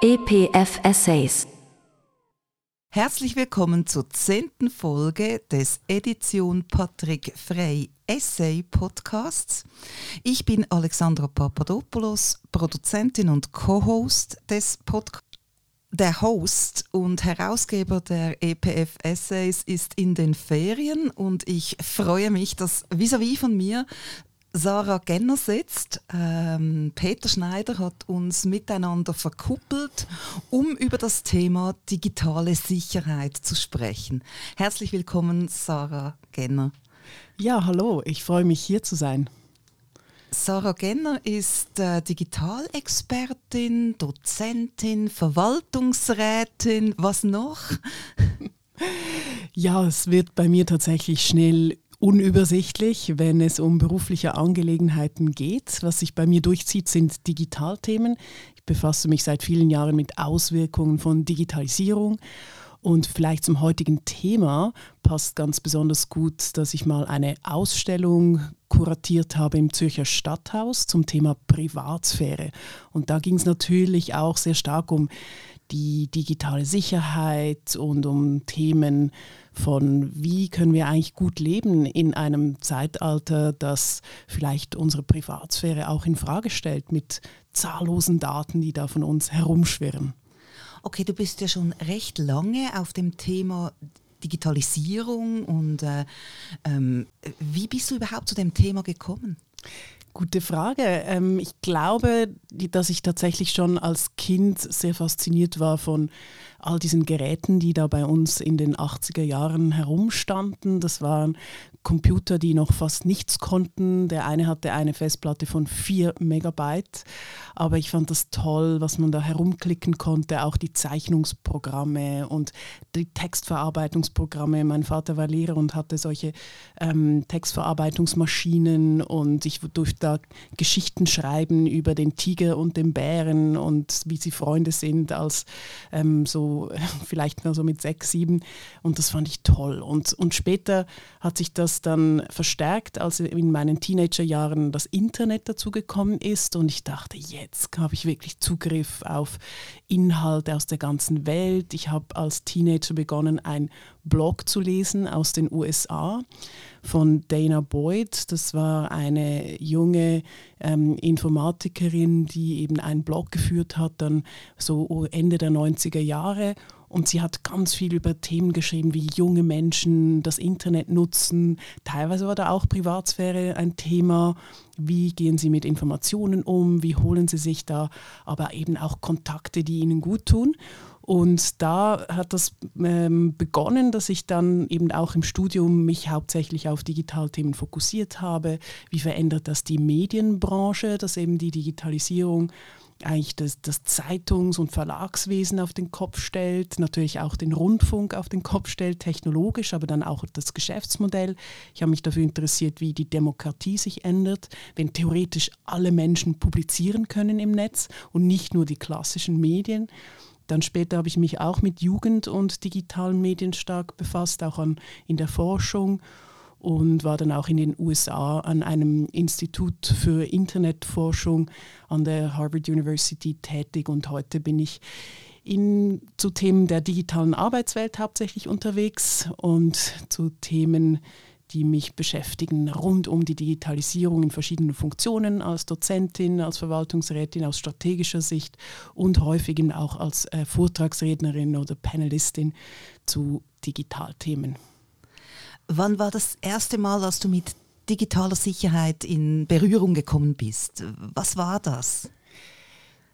EPF Essays. Herzlich willkommen zur zehnten Folge des Edition Patrick Frey Essay Podcasts. Ich bin Alexandra Papadopoulos, Produzentin und Co-Host des Podcasts. Der Host und Herausgeber der EPF Essays ist in den Ferien und ich freue mich, dass vis-à-vis -vis von mir Sarah Genner sitzt. Ähm, Peter Schneider hat uns miteinander verkuppelt, um über das Thema digitale Sicherheit zu sprechen. Herzlich willkommen, Sarah Genner. Ja, hallo, ich freue mich hier zu sein. Sarah Genner ist äh, Digitalexpertin, Dozentin, Verwaltungsrätin. Was noch? ja, es wird bei mir tatsächlich schnell unübersichtlich, wenn es um berufliche Angelegenheiten geht. Was sich bei mir durchzieht, sind Digitalthemen. Ich befasse mich seit vielen Jahren mit Auswirkungen von Digitalisierung. Und vielleicht zum heutigen Thema passt ganz besonders gut, dass ich mal eine Ausstellung kuratiert habe im Zürcher Stadthaus zum Thema Privatsphäre. Und da ging es natürlich auch sehr stark um die digitale Sicherheit und um Themen von, wie können wir eigentlich gut leben in einem Zeitalter, das vielleicht unsere Privatsphäre auch in Frage stellt mit zahllosen Daten, die da von uns herumschwirren. Okay, du bist ja schon recht lange auf dem Thema Digitalisierung und äh, ähm, wie bist du überhaupt zu dem Thema gekommen? Gute Frage. Ähm, ich glaube, dass ich tatsächlich schon als Kind sehr fasziniert war von all diesen Geräten, die da bei uns in den 80er Jahren herumstanden. Das waren Computer, die noch fast nichts konnten. Der eine hatte eine Festplatte von 4 Megabyte, aber ich fand das toll, was man da herumklicken konnte, auch die Zeichnungsprogramme und die Textverarbeitungsprogramme. Mein Vater war Lehrer und hatte solche ähm, Textverarbeitungsmaschinen und ich durfte da Geschichten schreiben über den Tiger und den Bären und wie sie Freunde sind als ähm, so vielleicht nur so mit sechs, sieben und das fand ich toll. Und, und später hat sich das dann verstärkt, als in meinen Teenagerjahren das Internet dazugekommen ist und ich dachte, jetzt habe ich wirklich Zugriff auf Inhalte aus der ganzen Welt. Ich habe als Teenager begonnen, ein Blog zu lesen aus den USA von Dana Boyd. Das war eine junge ähm, Informatikerin, die eben einen Blog geführt hat, dann so Ende der 90er Jahre. Und sie hat ganz viel über Themen geschrieben, wie junge Menschen das Internet nutzen. Teilweise war da auch Privatsphäre ein Thema. Wie gehen sie mit Informationen um? Wie holen sie sich da aber eben auch Kontakte, die ihnen gut tun? Und da hat das ähm, begonnen, dass ich dann eben auch im Studium mich hauptsächlich auf Digitalthemen fokussiert habe. Wie verändert das die Medienbranche, dass eben die Digitalisierung eigentlich das, das, Zeitungs- und Verlagswesen auf den Kopf stellt, natürlich auch den Rundfunk auf den Kopf stellt, technologisch, aber dann auch das Geschäftsmodell. Ich habe mich dafür interessiert, wie die Demokratie sich ändert, wenn theoretisch alle Menschen publizieren können im Netz und nicht nur die klassischen Medien. Dann später habe ich mich auch mit Jugend und digitalen Medien stark befasst, auch an, in der Forschung und war dann auch in den USA an einem Institut für Internetforschung an der Harvard University tätig. Und heute bin ich in, zu Themen der digitalen Arbeitswelt hauptsächlich unterwegs und zu Themen die mich beschäftigen rund um die Digitalisierung in verschiedenen Funktionen als Dozentin, als Verwaltungsrätin, aus strategischer Sicht und häufig auch als äh, Vortragsrednerin oder Panelistin zu Digitalthemen. Wann war das erste Mal, dass du mit digitaler Sicherheit in Berührung gekommen bist? Was war das?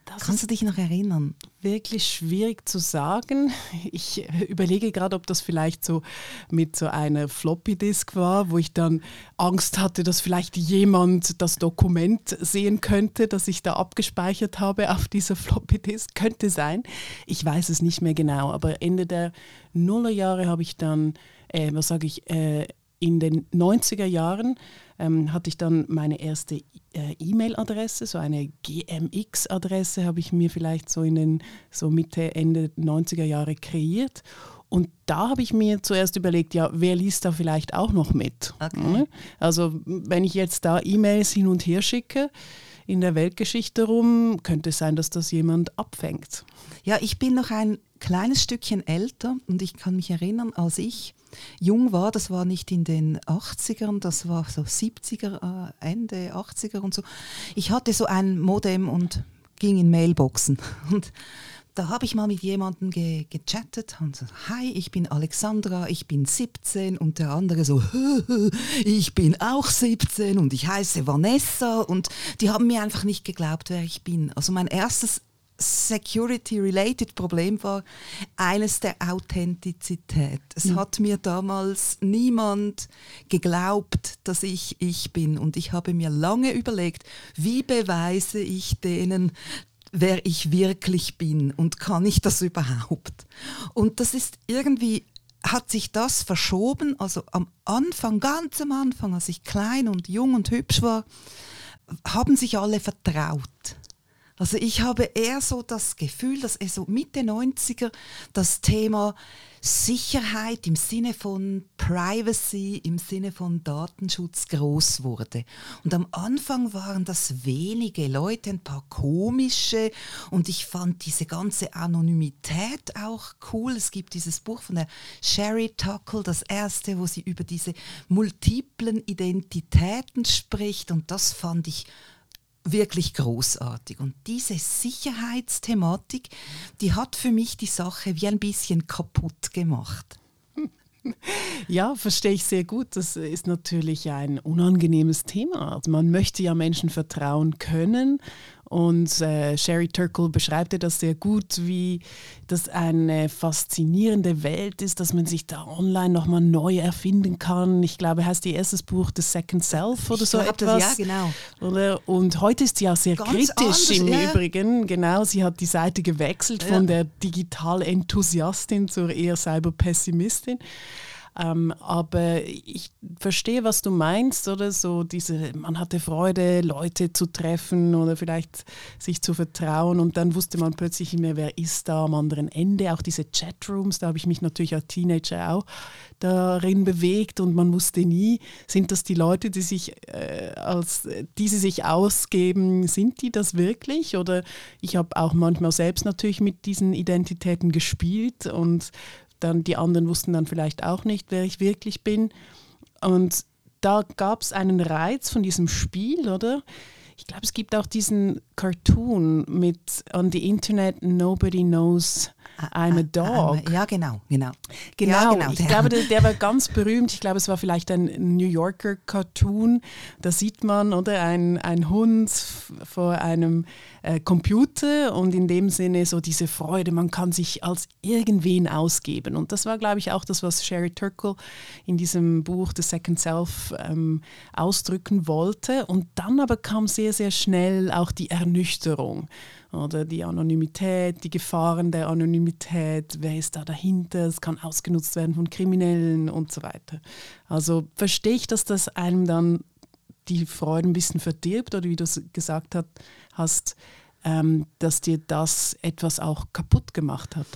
Das Kannst du dich noch erinnern? Wirklich schwierig zu sagen. Ich überlege gerade, ob das vielleicht so mit so einer Floppy Disk war, wo ich dann Angst hatte, dass vielleicht jemand das Dokument sehen könnte, das ich da abgespeichert habe auf dieser Floppy Disk. Könnte sein. Ich weiß es nicht mehr genau, aber Ende der Nullerjahre habe ich dann, äh, was sage ich, äh, in den 90er Jahren ähm, hatte ich dann meine erste äh, E-Mail-Adresse, so eine GMX-Adresse habe ich mir vielleicht so in den so Mitte, Ende 90er Jahre kreiert. Und da habe ich mir zuerst überlegt, ja, wer liest da vielleicht auch noch mit? Okay. Also wenn ich jetzt da E-Mails hin und her schicke, in der Weltgeschichte rum. Könnte es sein, dass das jemand abfängt? Ja, ich bin noch ein kleines Stückchen älter und ich kann mich erinnern, als ich jung war, das war nicht in den 80ern, das war so 70er, äh, Ende 80er und so. Ich hatte so ein Modem und ging in Mailboxen und da habe ich mal mit jemandem ge gechattet und so, hi, ich bin Alexandra, ich bin 17 und der andere so, ich bin auch 17 und ich heiße Vanessa und die haben mir einfach nicht geglaubt, wer ich bin. Also mein erstes Security-related Problem war eines der Authentizität. Es mhm. hat mir damals niemand geglaubt, dass ich ich bin und ich habe mir lange überlegt, wie beweise ich denen, wer ich wirklich bin und kann ich das überhaupt? Und das ist irgendwie, hat sich das verschoben, also am Anfang, ganz am Anfang, als ich klein und jung und hübsch war, haben sich alle vertraut. Also ich habe eher so das Gefühl, dass er so Mitte 90er das Thema Sicherheit im Sinne von Privacy, im Sinne von Datenschutz groß wurde. Und am Anfang waren das wenige Leute, ein paar komische und ich fand diese ganze Anonymität auch cool. Es gibt dieses Buch von der Sherry Tuckle, das erste, wo sie über diese multiplen Identitäten spricht und das fand ich wirklich großartig. Und diese Sicherheitsthematik, die hat für mich die Sache wie ein bisschen kaputt gemacht. Ja, verstehe ich sehr gut. Das ist natürlich ein unangenehmes Thema. Also man möchte ja Menschen vertrauen können und äh, Sherry Turkle beschreibt das sehr gut, wie das eine faszinierende Welt ist, dass man sich da online nochmal neu erfinden kann. Ich glaube, heißt ihr erstes Buch The Second Self oder ich so etwas. Das, ja, genau. Oder? Und heute ist sie auch sehr Ganz kritisch anders, im ja. Übrigen. Genau, sie hat die Seite gewechselt ja. von der Digital-Enthusiastin zur eher Cyber-Pessimistin. Ähm, aber ich verstehe, was du meinst, oder so diese, man hatte Freude, Leute zu treffen oder vielleicht sich zu vertrauen und dann wusste man plötzlich nicht mehr, wer ist da am anderen Ende. Auch diese Chatrooms, da habe ich mich natürlich als Teenager auch darin bewegt und man wusste nie, sind das die Leute, die sich äh, als die sich ausgeben, sind die das wirklich? Oder ich habe auch manchmal selbst natürlich mit diesen Identitäten gespielt und dann die anderen wussten dann vielleicht auch nicht, wer ich wirklich bin. Und da gab es einen Reiz von diesem Spiel, oder? Ich glaube, es gibt auch diesen Cartoon mit On the Internet Nobody Knows I'm a Dog. Ja, genau, genau. Genau, ja, genau ich glaube, der, der, war ganz berühmt. Ich glaube, es war vielleicht ein New Yorker Cartoon. Da sieht man, oder, ein, ein Hund vor einem äh, Computer und in dem Sinne so diese Freude, man kann sich als irgendwen ausgeben. Und das war, glaube ich, auch das, was Sherry Turkle in diesem Buch The Second Self ähm, ausdrücken wollte. Und dann aber kam sehr, sehr schnell auch die Ernüchterung oder die Anonymität, die Gefahren der Anonymität, wer ist da dahinter, es kann ausgenutzt werden von Kriminellen und so weiter. Also verstehe ich, dass das einem dann die Freude ein bisschen verdirbt oder wie du es gesagt hast, ähm, dass dir das etwas auch kaputt gemacht hat.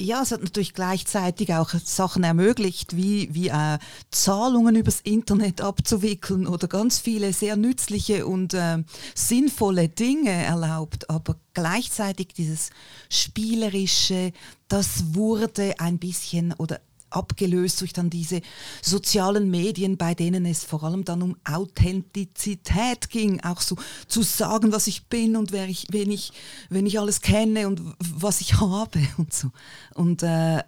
Ja, es hat natürlich gleichzeitig auch Sachen ermöglicht, wie, wie äh, Zahlungen übers Internet abzuwickeln oder ganz viele sehr nützliche und äh, sinnvolle Dinge erlaubt. Aber gleichzeitig dieses Spielerische, das wurde ein bisschen oder abgelöst durch dann diese sozialen Medien, bei denen es vor allem dann um Authentizität ging, auch so zu sagen, was ich bin und wer ich, wen ich, wen ich alles kenne und was ich habe und so. Und äh,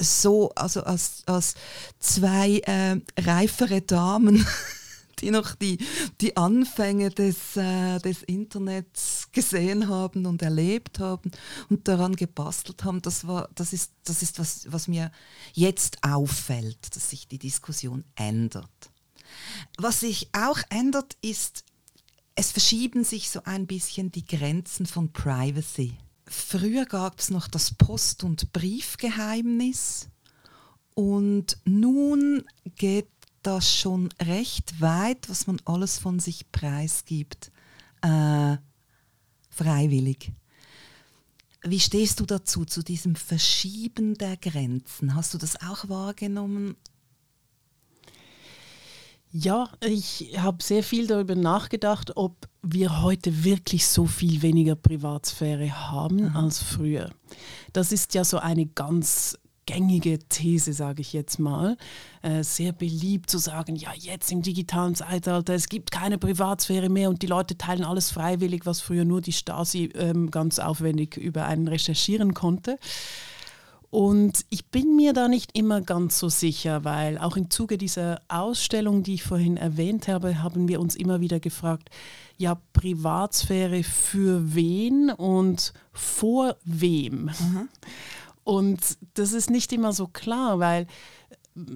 so, also als, als zwei äh, reifere Damen die noch die, die Anfänge des, äh, des Internets gesehen haben und erlebt haben und daran gebastelt haben. Das, war, das ist, das ist was, was mir jetzt auffällt, dass sich die Diskussion ändert. Was sich auch ändert, ist, es verschieben sich so ein bisschen die Grenzen von Privacy. Früher gab es noch das Post- und Briefgeheimnis und nun geht das schon recht weit, was man alles von sich preisgibt, äh, freiwillig. Wie stehst du dazu, zu diesem Verschieben der Grenzen? Hast du das auch wahrgenommen? Ja, ich habe sehr viel darüber nachgedacht, ob wir heute wirklich so viel weniger Privatsphäre haben mhm. als früher. Das ist ja so eine ganz gängige These, sage ich jetzt mal. Äh, sehr beliebt zu sagen, ja, jetzt im digitalen Zeitalter, es gibt keine Privatsphäre mehr und die Leute teilen alles freiwillig, was früher nur die Stasi ähm, ganz aufwendig über einen recherchieren konnte. Und ich bin mir da nicht immer ganz so sicher, weil auch im Zuge dieser Ausstellung, die ich vorhin erwähnt habe, haben wir uns immer wieder gefragt, ja, Privatsphäre für wen und vor wem? Mhm. Und das ist nicht immer so klar, weil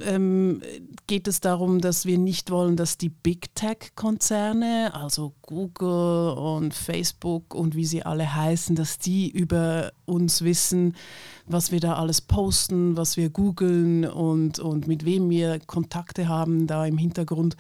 ähm, geht es darum, dass wir nicht wollen, dass die Big Tech-Konzerne, also Google und Facebook und wie sie alle heißen, dass die über uns wissen, was wir da alles posten, was wir googeln und, und mit wem wir Kontakte haben da im Hintergrund.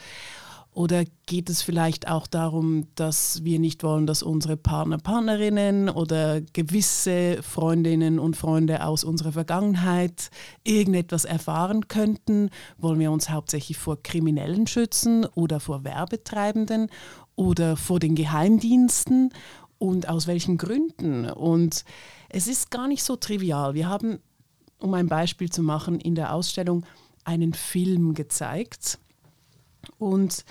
Oder geht es vielleicht auch darum, dass wir nicht wollen, dass unsere Partner, Partnerinnen oder gewisse Freundinnen und Freunde aus unserer Vergangenheit irgendetwas erfahren könnten? Wollen wir uns hauptsächlich vor Kriminellen schützen oder vor Werbetreibenden oder vor den Geheimdiensten? Und aus welchen Gründen? Und es ist gar nicht so trivial. Wir haben, um ein Beispiel zu machen, in der Ausstellung einen Film gezeigt und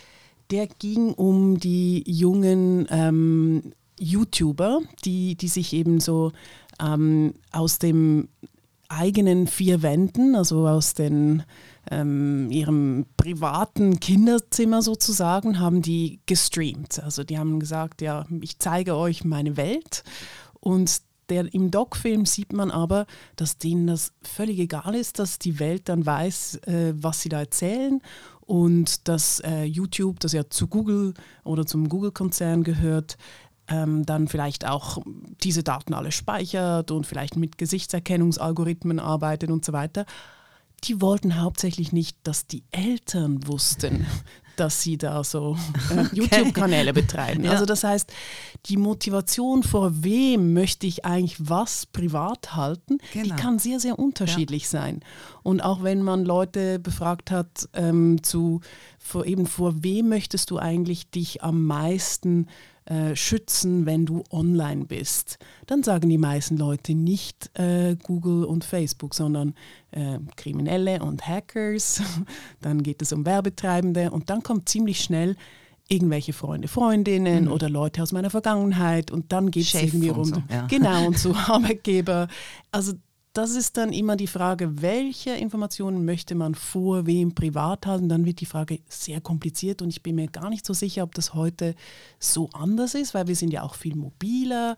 der ging um die jungen ähm, YouTuber, die, die sich eben so ähm, aus dem eigenen vier Wänden, also aus den, ähm, ihrem privaten Kinderzimmer sozusagen, haben die gestreamt. Also die haben gesagt, ja, ich zeige euch meine Welt. Und der, im Doc-Film sieht man aber, dass denen das völlig egal ist, dass die Welt dann weiß, äh, was sie da erzählen und dass äh, YouTube, das ja zu Google oder zum Google-Konzern gehört, ähm, dann vielleicht auch diese Daten alle speichert und vielleicht mit Gesichtserkennungsalgorithmen arbeitet und so weiter. Die wollten hauptsächlich nicht, dass die Eltern wussten, dass sie da so äh, YouTube-Kanäle betreiben. Ja. Also das heißt, die Motivation, vor wem möchte ich eigentlich was privat halten, genau. die kann sehr, sehr unterschiedlich ja. sein. Und auch wenn man Leute befragt hat, ähm, zu, vor, eben vor wem möchtest du eigentlich dich am meisten äh, schützen, wenn du online bist, dann sagen die meisten Leute nicht äh, Google und Facebook, sondern äh, Kriminelle und Hackers. dann geht es um Werbetreibende und dann kommt ziemlich schnell irgendwelche Freunde, Freundinnen mhm. oder Leute aus meiner Vergangenheit und dann geht es irgendwie um so, ja. genau und so Arbeitgeber. Also das ist dann immer die Frage, welche Informationen möchte man vor wem privat halten. Dann wird die Frage sehr kompliziert und ich bin mir gar nicht so sicher, ob das heute so anders ist, weil wir sind ja auch viel mobiler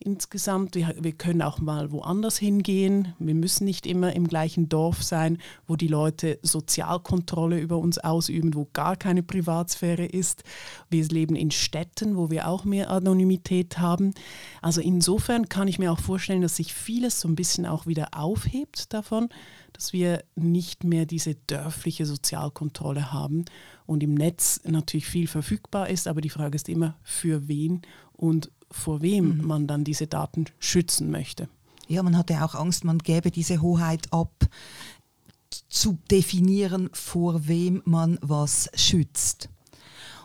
insgesamt. Wir, wir können auch mal woanders hingehen. Wir müssen nicht immer im gleichen Dorf sein, wo die Leute Sozialkontrolle über uns ausüben, wo gar keine Privatsphäre ist. Wir leben in Städten, wo wir auch mehr Anonymität haben. Also insofern kann ich mir auch vorstellen, dass sich vieles so ein bisschen auch wieder aufhebt davon, dass wir nicht mehr diese dörfliche Sozialkontrolle haben und im Netz natürlich viel verfügbar ist, aber die Frage ist immer, für wen und vor wem mhm. man dann diese Daten schützen möchte. Ja, man hatte auch Angst, man gäbe diese Hoheit ab, zu definieren, vor wem man was schützt.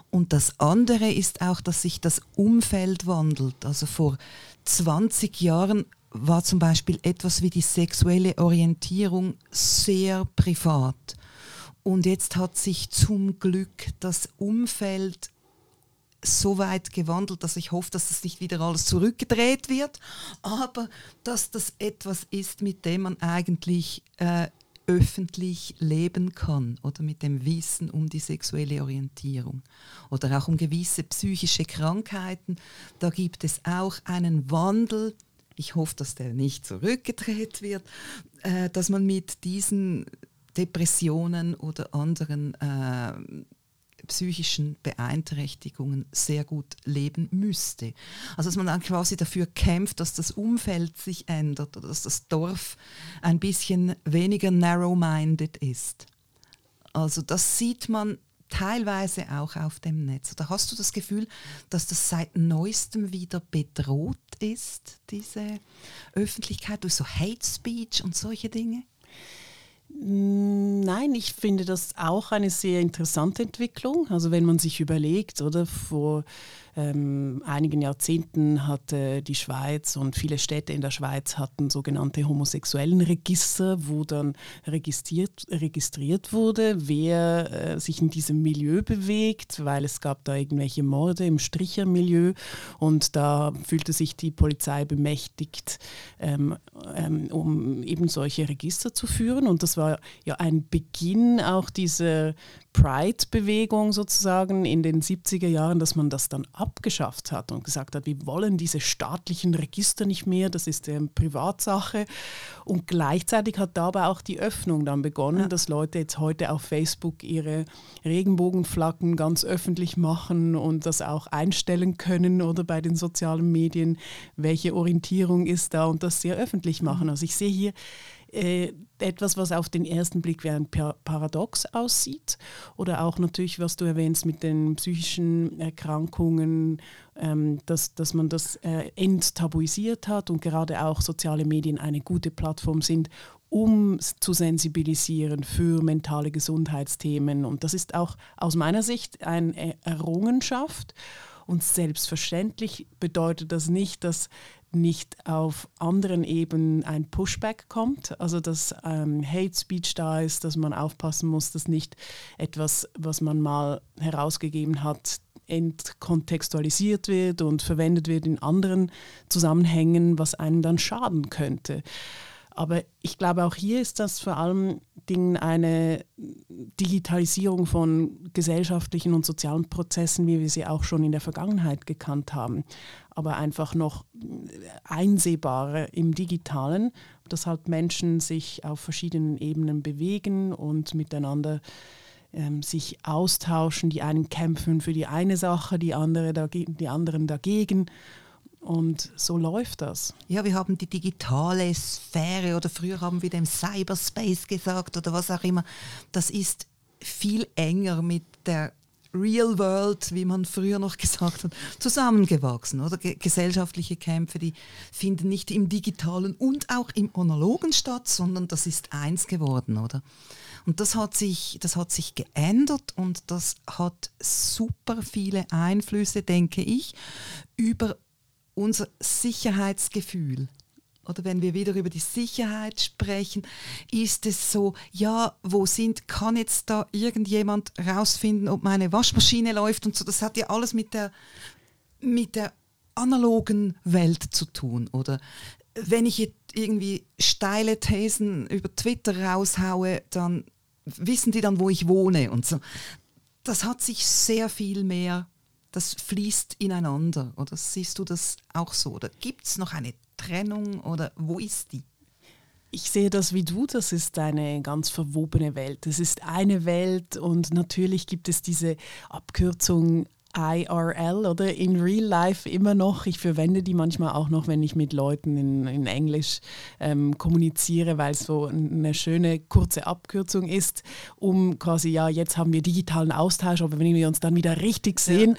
Und das andere ist auch, dass sich das Umfeld wandelt. Also vor 20 Jahren war zum Beispiel etwas wie die sexuelle Orientierung sehr privat. Und jetzt hat sich zum Glück das Umfeld so weit gewandelt, dass ich hoffe, dass das nicht wieder alles zurückgedreht wird, aber dass das etwas ist, mit dem man eigentlich äh, öffentlich leben kann oder mit dem Wissen um die sexuelle Orientierung oder auch um gewisse psychische Krankheiten. Da gibt es auch einen Wandel. Ich hoffe, dass der nicht zurückgedreht wird, äh, dass man mit diesen Depressionen oder anderen äh, psychischen Beeinträchtigungen sehr gut leben müsste. Also dass man dann quasi dafür kämpft, dass das Umfeld sich ändert oder dass das Dorf ein bisschen weniger narrow-minded ist. Also das sieht man teilweise auch auf dem Netz. Oder hast du das Gefühl, dass das seit neuestem wieder bedroht ist, diese Öffentlichkeit durch so Hate Speech und solche Dinge? Nein, ich finde das auch eine sehr interessante Entwicklung. Also wenn man sich überlegt, oder vor ähm, einigen Jahrzehnten hatte die Schweiz und viele Städte in der Schweiz hatten sogenannte homosexuellen Register, wo dann registriert, registriert wurde, wer äh, sich in diesem Milieu bewegt, weil es gab da irgendwelche Morde im Strichermilieu und da fühlte sich die Polizei bemächtigt, ähm, ähm, um eben solche Register zu führen. Und das war ja ein Beginn auch dieser Pride-Bewegung sozusagen in den 70er Jahren, dass man das dann abgeschafft hat und gesagt hat, wir wollen diese staatlichen Register nicht mehr, das ist eine Privatsache. Und gleichzeitig hat dabei auch die Öffnung dann begonnen, ja. dass Leute jetzt heute auf Facebook ihre Regenbogenflaggen ganz öffentlich machen und das auch einstellen können oder bei den sozialen Medien, welche Orientierung ist da und das sehr öffentlich machen. Mhm. Also ich sehe hier äh, etwas, was auf den ersten Blick wie ein Paradox aussieht. Oder auch natürlich, was du erwähnst mit den psychischen Erkrankungen, ähm, dass, dass man das äh, enttabuisiert hat und gerade auch soziale Medien eine gute Plattform sind, um zu sensibilisieren für mentale Gesundheitsthemen. Und das ist auch aus meiner Sicht eine Errungenschaft. Und selbstverständlich bedeutet das nicht, dass nicht auf anderen Ebenen ein Pushback kommt, also dass ähm, Hate Speech da ist, dass man aufpassen muss, dass nicht etwas, was man mal herausgegeben hat, entkontextualisiert wird und verwendet wird in anderen Zusammenhängen, was einem dann schaden könnte. Aber ich glaube, auch hier ist das vor allem Dingen eine Digitalisierung von gesellschaftlichen und sozialen Prozessen, wie wir sie auch schon in der Vergangenheit gekannt haben, aber einfach noch einsehbarer im digitalen, dass halt Menschen sich auf verschiedenen Ebenen bewegen und miteinander ähm, sich austauschen. Die einen kämpfen für die eine Sache, die, andere die anderen dagegen. Und so läuft das. Ja, wir haben die digitale Sphäre oder früher haben wir dem Cyberspace gesagt oder was auch immer. Das ist viel enger mit der Real World, wie man früher noch gesagt hat, zusammengewachsen. Oder gesellschaftliche Kämpfe, die finden nicht im digitalen und auch im analogen statt, sondern das ist eins geworden, oder? Und das hat sich, das hat sich geändert und das hat super viele Einflüsse, denke ich, über unser Sicherheitsgefühl. Oder wenn wir wieder über die Sicherheit sprechen, ist es so, ja, wo sind, kann jetzt da irgendjemand rausfinden, ob meine Waschmaschine läuft und so. Das hat ja alles mit der, mit der analogen Welt zu tun. Oder wenn ich jetzt irgendwie steile Thesen über Twitter raushaue, dann wissen die dann, wo ich wohne und so. Das hat sich sehr viel mehr das fließt ineinander. Oder siehst du das auch so? Oder gibt es noch eine Trennung oder wo ist die? Ich sehe das wie du, das ist eine ganz verwobene Welt. Es ist eine Welt und natürlich gibt es diese Abkürzung IRL oder in Real Life immer noch. Ich verwende die manchmal auch noch, wenn ich mit Leuten in, in Englisch ähm, kommuniziere, weil es so eine schöne kurze Abkürzung ist, um quasi, ja, jetzt haben wir digitalen Austausch, aber wenn wir uns dann wieder richtig sehen. Ja.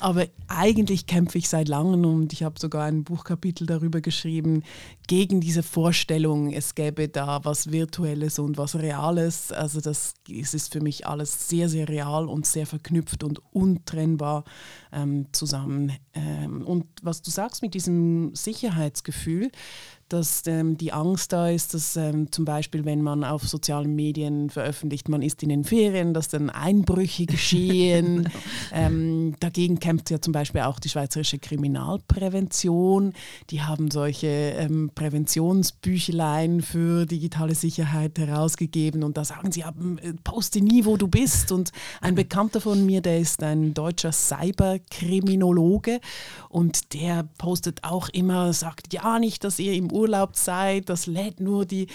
Aber eigentlich kämpfe ich seit langem und ich habe sogar ein Buchkapitel darüber geschrieben, gegen diese Vorstellung, es gäbe da was Virtuelles und was Reales. Also das es ist für mich alles sehr, sehr real und sehr verknüpft und untrennbar ähm, zusammen. Ähm, und was du sagst mit diesem Sicherheitsgefühl, dass ähm, die Angst da ist, dass ähm, zum Beispiel, wenn man auf sozialen Medien veröffentlicht, man ist in den Ferien, dass dann Einbrüche geschehen. ähm, dagegen kämpft ja zum Beispiel auch die Schweizerische Kriminalprävention. Die haben solche ähm, Präventionsbüchlein für digitale Sicherheit herausgegeben und da sagen sie, ja, poste nie, wo du bist. Und ein Bekannter von mir, der ist ein deutscher Cyberkriminologe und der postet auch immer, sagt ja nicht, dass ihr im Urlaub seid, das lädt nur die,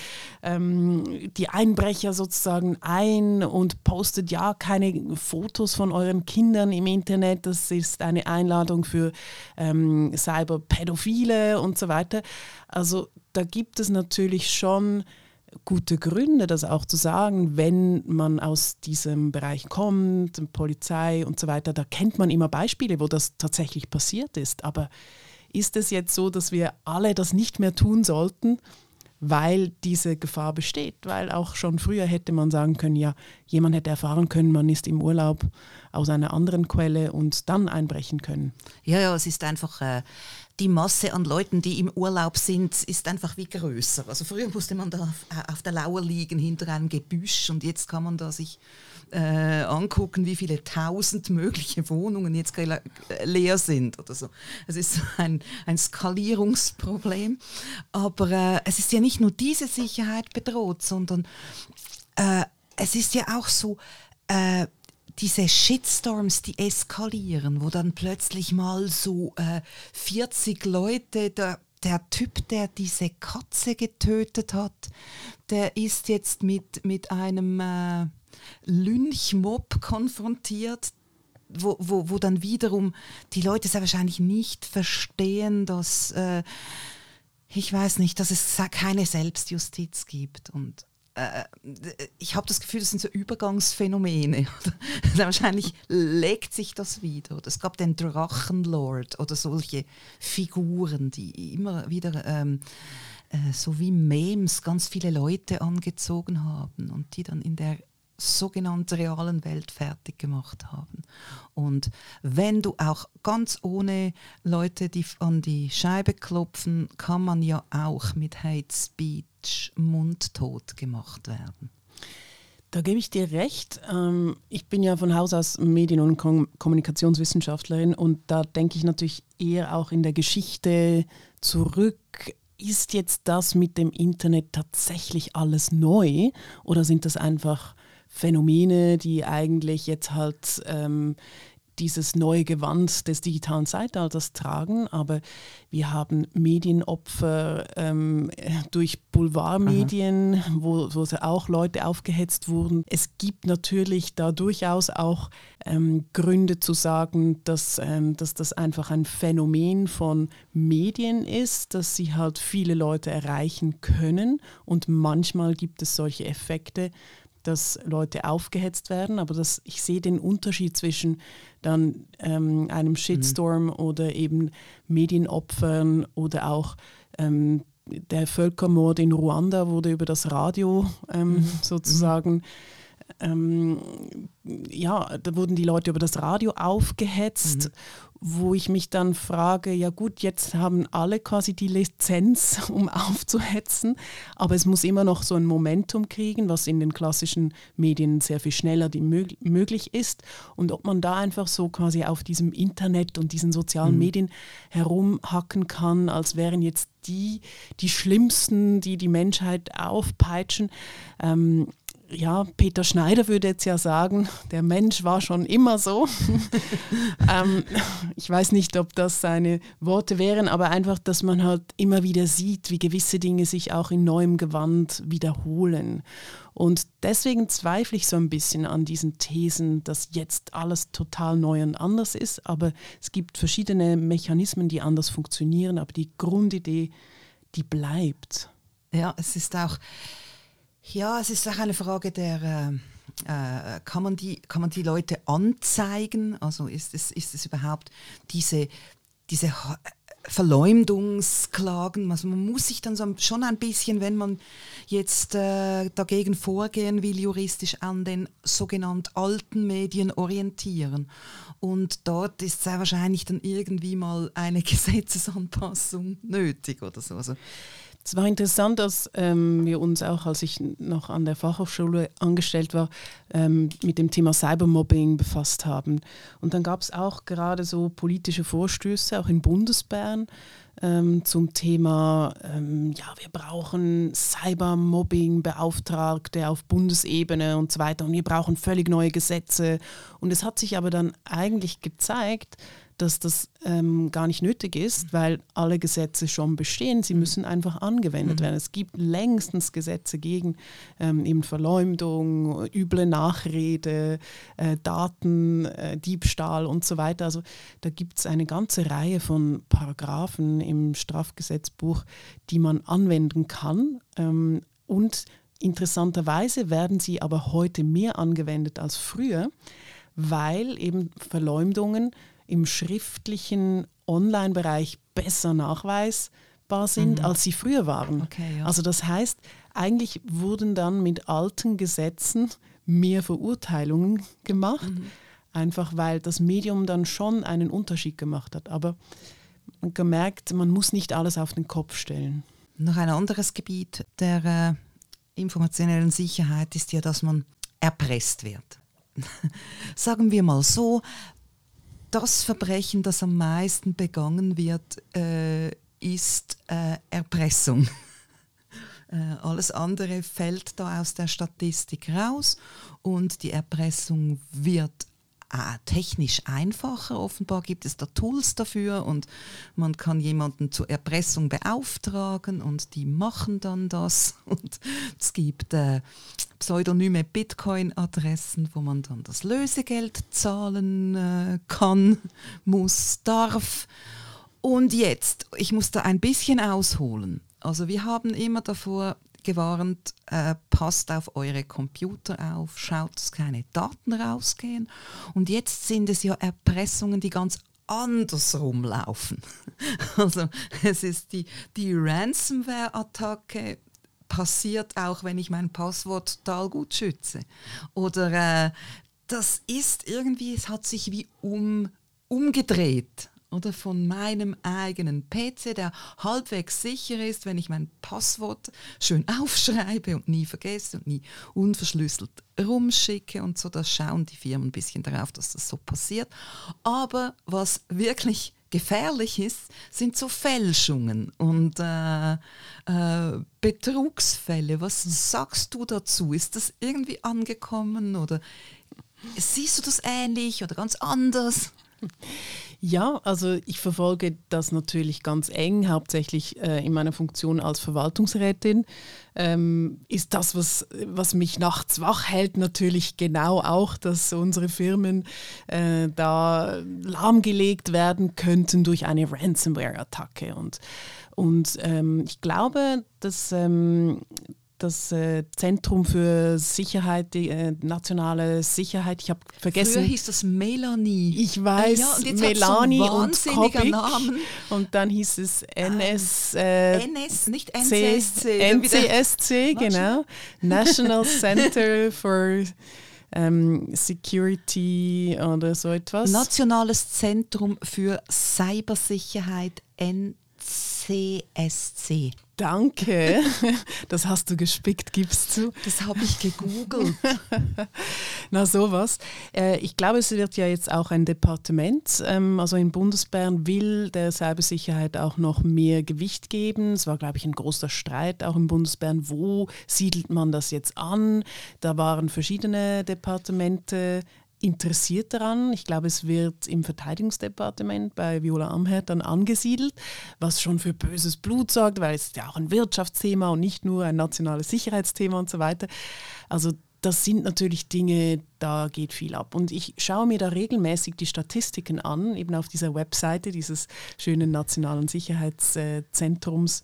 ähm, die Einbrecher sozusagen ein und postet ja keine Fotos von euren Kindern im Internet. Das ist eine Einladung für ähm, Cyberpädophile und so weiter. Also da gibt es natürlich schon gute Gründe, das auch zu sagen, wenn man aus diesem Bereich kommt, Polizei und so weiter, da kennt man immer Beispiele, wo das tatsächlich passiert ist. Aber ist es jetzt so, dass wir alle das nicht mehr tun sollten? weil diese Gefahr besteht, weil auch schon früher hätte man sagen können, ja, jemand hätte erfahren können, man ist im Urlaub aus einer anderen Quelle und dann einbrechen können. Ja, ja, es ist einfach äh, die Masse an Leuten, die im Urlaub sind, ist einfach wie größer. Also früher musste man da auf, äh, auf der Lauer liegen hinter einem Gebüsch und jetzt kann man da sich äh, angucken, wie viele tausend mögliche Wohnungen jetzt leer sind oder so. Es ist ein, ein Skalierungsproblem. Aber äh, es ist ja nicht nur diese Sicherheit bedroht, sondern äh, es ist ja auch so, äh, diese Shitstorms, die eskalieren, wo dann plötzlich mal so äh, 40 Leute, der, der Typ, der diese Katze getötet hat, der ist jetzt mit, mit einem äh, Lynchmob konfrontiert, wo, wo, wo dann wiederum die Leute sehr wahrscheinlich nicht verstehen, dass äh, ich weiß nicht, dass es keine Selbstjustiz gibt und ich habe das Gefühl, das sind so Übergangsphänomene. Wahrscheinlich legt sich das wieder. Es gab den Drachenlord oder solche Figuren, die immer wieder ähm, äh, so wie Memes ganz viele Leute angezogen haben und die dann in der sogenannten realen Welt fertig gemacht haben. Und wenn du auch ganz ohne Leute, die an die Scheibe klopfen, kann man ja auch mit Hate Speech mundtot gemacht werden. Da gebe ich dir recht. Ähm, ich bin ja von Haus aus Medien- und Kommunikationswissenschaftlerin und da denke ich natürlich eher auch in der Geschichte zurück. Ist jetzt das mit dem Internet tatsächlich alles neu oder sind das einfach Phänomene, die eigentlich jetzt halt ähm, dieses neue Gewand des digitalen Zeitalters tragen, aber wir haben Medienopfer ähm, durch Boulevardmedien, wo, wo auch Leute aufgehetzt wurden. Es gibt natürlich da durchaus auch ähm, Gründe zu sagen, dass, ähm, dass das einfach ein Phänomen von Medien ist, dass sie halt viele Leute erreichen können und manchmal gibt es solche Effekte, dass Leute aufgehetzt werden, aber das, ich sehe den Unterschied zwischen dann ähm, einem Shitstorm mhm. oder eben Medienopfern oder auch ähm, der Völkermord in Ruanda wurde über das Radio ähm, mhm. sozusagen ähm, ja, da wurden die Leute über das Radio aufgehetzt, mhm. Wo ich mich dann frage, ja gut, jetzt haben alle quasi die Lizenz, um aufzuhetzen, aber es muss immer noch so ein Momentum kriegen, was in den klassischen Medien sehr viel schneller mög möglich ist. Und ob man da einfach so quasi auf diesem Internet und diesen sozialen mhm. Medien herumhacken kann, als wären jetzt die die Schlimmsten, die die Menschheit aufpeitschen. Ähm, ja, Peter Schneider würde jetzt ja sagen, der Mensch war schon immer so. ähm, ich weiß nicht, ob das seine Worte wären, aber einfach, dass man halt immer wieder sieht, wie gewisse Dinge sich auch in neuem Gewand wiederholen. Und deswegen zweifle ich so ein bisschen an diesen Thesen, dass jetzt alles total neu und anders ist. Aber es gibt verschiedene Mechanismen, die anders funktionieren, aber die Grundidee, die bleibt. Ja, es ist auch ja, es ist auch eine Frage der, äh, äh, kann, man die, kann man die Leute anzeigen? Also ist es, ist es überhaupt diese, diese Verleumdungsklagen. Also man muss sich dann so schon ein bisschen, wenn man jetzt äh, dagegen vorgehen will, juristisch an den sogenannten alten Medien orientieren. Und dort ist sehr wahrscheinlich dann irgendwie mal eine Gesetzesanpassung nötig oder so. Also es war interessant, dass ähm, wir uns auch, als ich noch an der Fachhochschule angestellt war, ähm, mit dem Thema Cybermobbing befasst haben. Und dann gab es auch gerade so politische Vorstöße, auch in Bundesbern, ähm, zum Thema, ähm, ja, wir brauchen Cybermobbing-Beauftragte auf Bundesebene und so weiter. Und wir brauchen völlig neue Gesetze. Und es hat sich aber dann eigentlich gezeigt, dass das ähm, gar nicht nötig ist, weil alle Gesetze schon bestehen. Sie mhm. müssen einfach angewendet mhm. werden. Es gibt längstens Gesetze gegen ähm, eben Verleumdung, üble Nachrede, äh, Datendiebstahl äh, und so weiter. Also da gibt es eine ganze Reihe von Paragraphen im Strafgesetzbuch, die man anwenden kann. Ähm, und interessanterweise werden sie aber heute mehr angewendet als früher, weil eben Verleumdungen im schriftlichen Online-Bereich besser nachweisbar sind, mhm. als sie früher waren. Okay, ja. Also das heißt, eigentlich wurden dann mit alten Gesetzen mehr Verurteilungen gemacht, mhm. einfach weil das Medium dann schon einen Unterschied gemacht hat. Aber man gemerkt, man muss nicht alles auf den Kopf stellen. Noch ein anderes Gebiet der äh, informationellen Sicherheit ist ja, dass man erpresst wird. Sagen wir mal so, das Verbrechen, das am meisten begangen wird, äh, ist äh, Erpressung. äh, alles andere fällt da aus der Statistik raus und die Erpressung wird äh, technisch einfacher. Offenbar gibt es da Tools dafür und man kann jemanden zur Erpressung beauftragen und die machen dann das. Und es gibt äh, pseudonyme Bitcoin-Adressen, wo man dann das Lösegeld zahlen äh, kann, muss, darf. Und jetzt, ich muss da ein bisschen ausholen. Also wir haben immer davor gewarnt, äh, passt auf eure Computer auf, schaut, dass keine Daten rausgehen. Und jetzt sind es ja Erpressungen, die ganz andersrum laufen. Also es ist die, die Ransomware-Attacke passiert auch, wenn ich mein Passwort total gut schütze. Oder äh, das ist irgendwie, es hat sich wie um, umgedreht oder von meinem eigenen PC, der halbwegs sicher ist, wenn ich mein Passwort schön aufschreibe und nie vergesse und nie unverschlüsselt rumschicke und so. Da schauen die Firmen ein bisschen darauf, dass das so passiert. Aber was wirklich gefährlich ist, sind so Fälschungen und äh, äh, Betrugsfälle. Was sagst du dazu? Ist das irgendwie angekommen oder siehst du das ähnlich oder ganz anders? Ja, also ich verfolge das natürlich ganz eng, hauptsächlich äh, in meiner Funktion als Verwaltungsrätin. Ähm, ist das, was, was mich nachts wach hält, natürlich genau auch, dass unsere Firmen äh, da lahmgelegt werden könnten durch eine Ransomware-Attacke. Und, und ähm, ich glaube, dass ähm, das äh, Zentrum für Sicherheit, die äh, nationale Sicherheit. Ich habe vergessen. Früher hieß das Melanie. Ich weiß, ja, und Melanie so und Kopic. Namen. Und dann hieß es NS. Äh, NS, nicht NCSC. NCSC, genau. National Center for ähm, Security oder so etwas. Nationales Zentrum für Cybersicherheit, NCSC. Danke, das hast du gespickt, gibst du. Das habe ich gegoogelt. Na sowas. Äh, ich glaube, es wird ja jetzt auch ein Departement, ähm, also in Bundesbern will der Cybersicherheit auch noch mehr Gewicht geben. Es war, glaube ich, ein großer Streit auch in Bundesbern, wo siedelt man das jetzt an. Da waren verschiedene Departemente interessiert daran. Ich glaube, es wird im Verteidigungsdepartement bei Viola Amherd dann angesiedelt, was schon für böses Blut sorgt, weil es ist ja auch ein Wirtschaftsthema und nicht nur ein nationales Sicherheitsthema und so weiter. Also das sind natürlich Dinge, da geht viel ab. Und ich schaue mir da regelmäßig die Statistiken an, eben auf dieser Webseite dieses schönen nationalen Sicherheitszentrums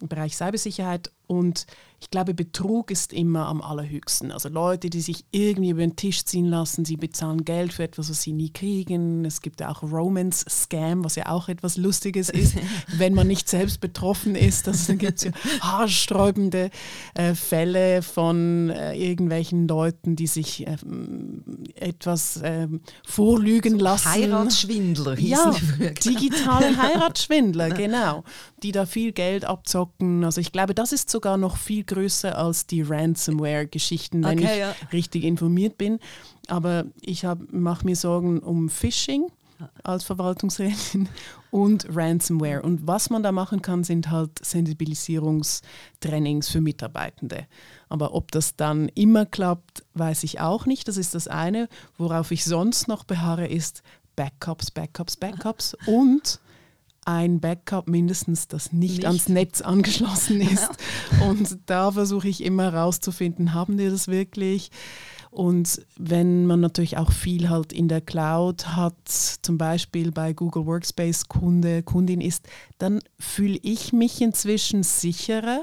im Bereich Cybersicherheit. Und ich glaube, Betrug ist immer am allerhöchsten. Also Leute, die sich irgendwie über den Tisch ziehen lassen, sie bezahlen Geld für etwas, was sie nie kriegen. Es gibt ja auch Romance-Scam, was ja auch etwas Lustiges ist, wenn man nicht selbst betroffen ist. Also dann gibt es ja haarsträubende äh, Fälle von äh, irgendwelchen Leuten, die sich äh, etwas ähm, vorlügen lassen. Heiratsschwindler hießen ja, die digitale Heiratsschwindler, genau, die da viel Geld abzocken. Also ich glaube, das ist sogar noch viel größer als die Ransomware-Geschichten, wenn okay, ich ja. richtig informiert bin. Aber ich mache mir Sorgen um Phishing als Verwaltungsrätin und Ransomware. Und was man da machen kann, sind halt Sensibilisierungstrainings für Mitarbeitende. Aber ob das dann immer klappt, weiß ich auch nicht. Das ist das eine. Worauf ich sonst noch beharre, ist Backups, Backups, Backups und ein Backup mindestens, das nicht, nicht. ans Netz angeschlossen ist. Ja. Und da versuche ich immer herauszufinden, haben die das wirklich? Und wenn man natürlich auch viel halt in der Cloud hat, zum Beispiel bei Google Workspace Kunde, Kundin ist, dann fühle ich mich inzwischen sicherer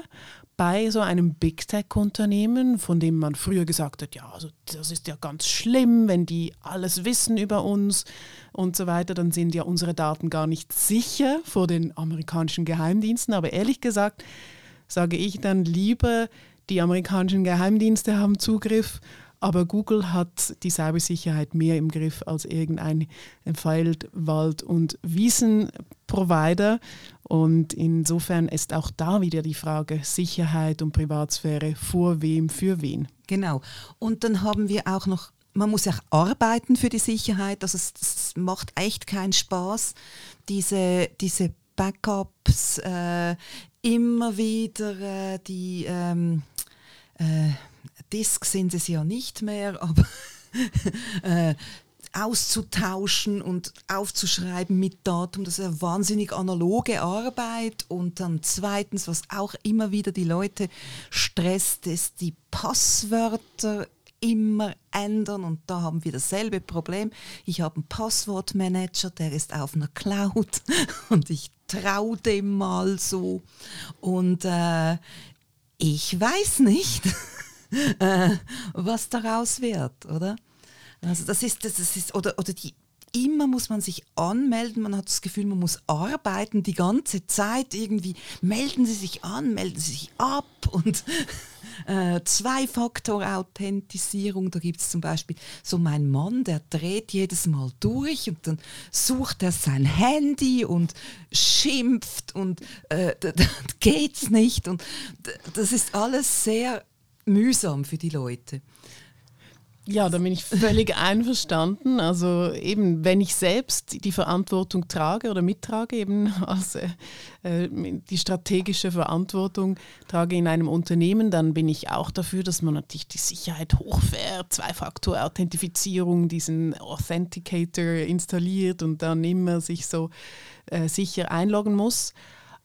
bei so einem Big Tech-Unternehmen, von dem man früher gesagt hat, ja, also das ist ja ganz schlimm, wenn die alles wissen über uns und so weiter, dann sind ja unsere Daten gar nicht sicher vor den amerikanischen Geheimdiensten. Aber ehrlich gesagt sage ich dann lieber, die amerikanischen Geheimdienste haben Zugriff aber Google hat die Cybersicherheit mehr im Griff als irgendein Feld-, Wald- und Wiesenprovider. Und insofern ist auch da wieder die Frage Sicherheit und Privatsphäre vor wem, für wen. Genau. Und dann haben wir auch noch man muss auch arbeiten für die Sicherheit. Also es, es macht echt keinen Spaß, diese, diese Backups äh, immer wieder äh, die ähm, äh, Disk sind es ja nicht mehr, aber äh, auszutauschen und aufzuschreiben mit Datum, das ist eine wahnsinnig analoge Arbeit. Und dann zweitens, was auch immer wieder die Leute stresst, ist die Passwörter immer ändern und da haben wir dasselbe Problem. Ich habe einen Passwortmanager, der ist auf einer Cloud und ich traue dem mal so und äh, ich weiß nicht. äh, was daraus wird, oder? Also das ist, das ist oder, oder die, immer muss man sich anmelden, man hat das Gefühl, man muss arbeiten die ganze Zeit irgendwie. Melden Sie sich an, melden Sie sich ab und äh, Zwei-Faktor-Authentisierung, da gibt es zum Beispiel so mein Mann, der dreht jedes Mal durch und dann sucht er sein Handy und schimpft und äh, geht's nicht und das ist alles sehr mühsam für die Leute. Ja, da bin ich völlig einverstanden. Also eben, wenn ich selbst die Verantwortung trage oder mittrage, eben als äh, äh, die strategische Verantwortung trage in einem Unternehmen, dann bin ich auch dafür, dass man natürlich die Sicherheit hochfährt, Zwei-Faktor-Authentifizierung, diesen Authenticator installiert und dann immer sich so äh, sicher einloggen muss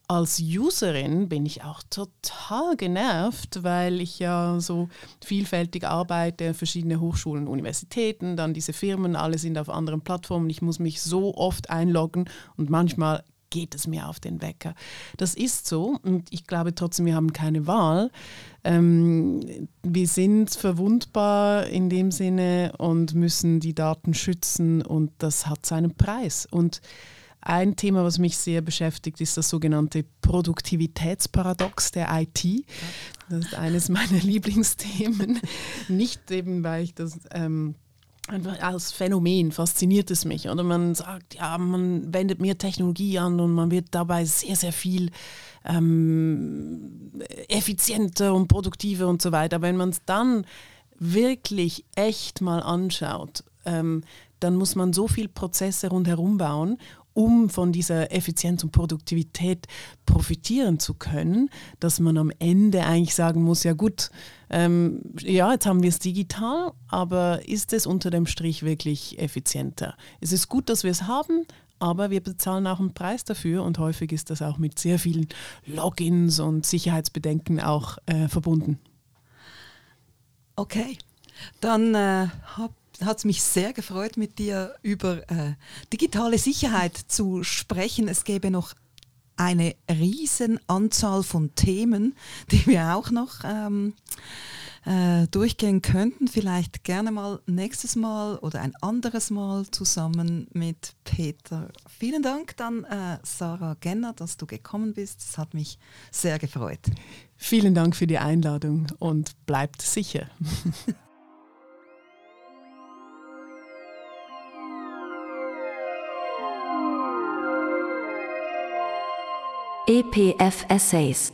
als Userin bin ich auch total genervt, weil ich ja so vielfältig arbeite, verschiedene Hochschulen, Universitäten, dann diese Firmen, alle sind auf anderen Plattformen. Ich muss mich so oft einloggen und manchmal geht es mir auf den Wecker. Das ist so und ich glaube trotzdem, wir haben keine Wahl. Ähm, wir sind verwundbar in dem Sinne und müssen die Daten schützen und das hat seinen Preis. Und ein Thema, was mich sehr beschäftigt, ist das sogenannte Produktivitätsparadox der IT. Das ist eines meiner Lieblingsthemen. Nicht eben, weil ich das ähm, einfach als Phänomen fasziniert es mich. Oder man sagt, ja, man wendet mehr Technologie an und man wird dabei sehr, sehr viel ähm, effizienter und produktiver und so weiter. Wenn man es dann wirklich echt mal anschaut, ähm, dann muss man so viele Prozesse rundherum bauen um von dieser Effizienz und Produktivität profitieren zu können, dass man am Ende eigentlich sagen muss, ja gut, ähm, ja, jetzt haben wir es digital, aber ist es unter dem Strich wirklich effizienter? Es ist gut, dass wir es haben, aber wir bezahlen auch einen Preis dafür und häufig ist das auch mit sehr vielen Logins und Sicherheitsbedenken auch äh, verbunden. Okay, dann äh, habe hat es mich sehr gefreut, mit dir über äh, digitale Sicherheit zu sprechen. Es gäbe noch eine riesen Anzahl von Themen, die wir auch noch ähm, äh, durchgehen könnten. Vielleicht gerne mal nächstes Mal oder ein anderes Mal zusammen mit Peter. Vielen Dank dann, äh, Sarah Genner, dass du gekommen bist. Es hat mich sehr gefreut. Vielen Dank für die Einladung und bleibt sicher. EPF Essays